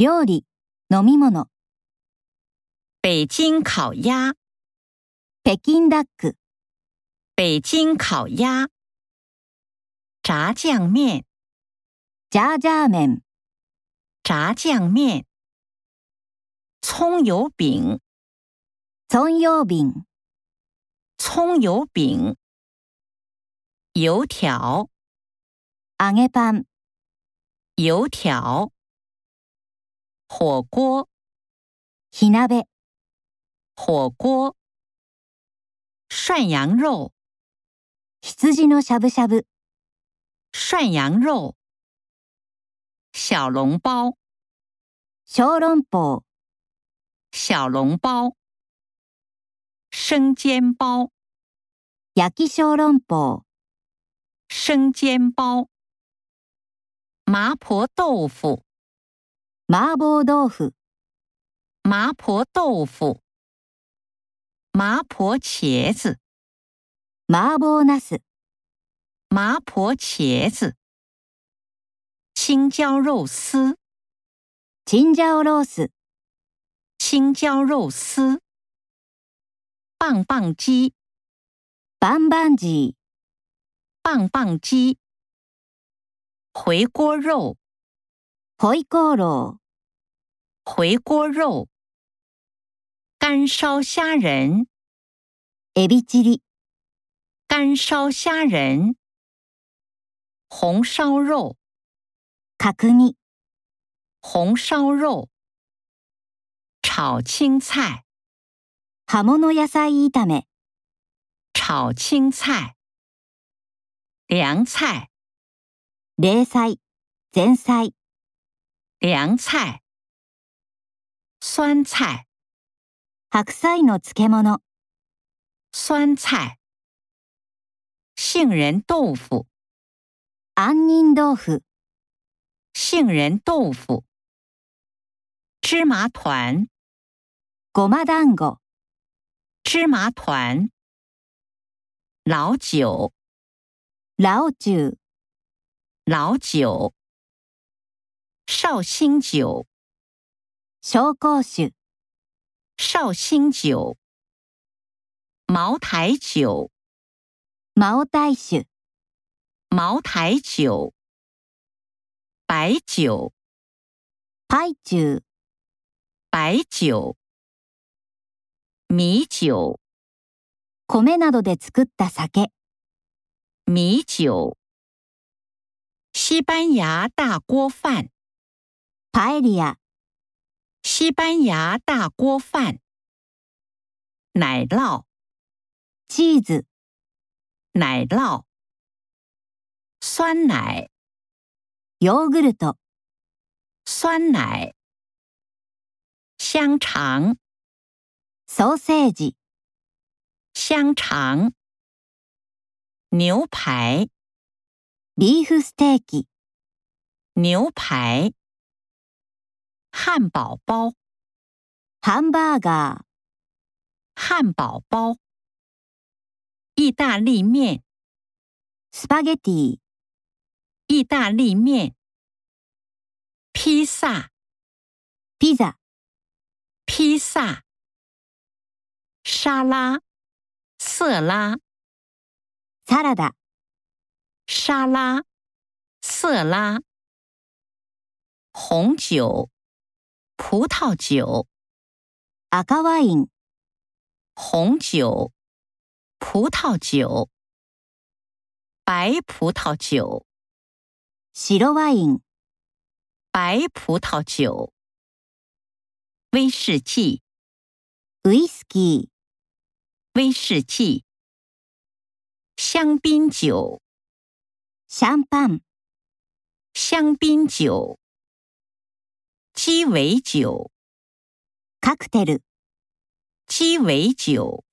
料理、飲み物。北京烤鸭。北京ダック。北京烤鸭。炸酱面。炸酱面。炸酱面。葱油饼。葱油饼。葱油饼。油条。揚げパン。油条。火锅，火鍋；涮羊肉，ひのしゃぶしゃぶ；涮羊肉，小笼包，小籠包；小笼包，生煎包，焼き小籠包；生煎包，麻婆豆腐。麻婆豆腐，麻婆豆腐，麻婆茄子，麻婆纳斯，麻婆茄子，青椒肉丝，青椒肉丝，棒棒鸡，棒棒鸡，棒棒鸡，回锅肉。回锅肉，回锅肉，干烧虾仁，エビチリ，干烧虾仁，红烧肉，カクニ，红烧肉，炒青菜，ハモの野菜炒め，炒青菜，凉菜，冷菜，前菜。凉菜、酸菜、白菜の漬物、酸菜、杏仁豆腐、杏仁豆腐、杏仁豆腐、芝麻团、ごま団子、芝麻团、老酒、老酒、チュ老酒。绍兴酒。紹興酒。绍兴酒。茅台酒。茅台酒。茅台酒。白酒。白酒。白酒。米酒。米などで作った酒。米酒。西班牙大锅饭。Paella，西班牙大锅饭。奶酪，cheese，奶酪，酸奶，yogurt，酸奶，香肠，sausage，香肠，牛排，beef steak，牛排。汉堡包，hamburger，汉堡包，意大利面，spaghetti，意大利面，披萨，pizza，披萨，沙拉，色拉，salad，沙拉，色拉，红酒。葡萄酒，赤ワイン，红酒，葡萄酒，白葡萄酒，白葡萄酒，威士忌，whisky，威士忌，香槟酒，シャンパン，香槟酒。鸡尾酒，カクテル。鸡尾酒。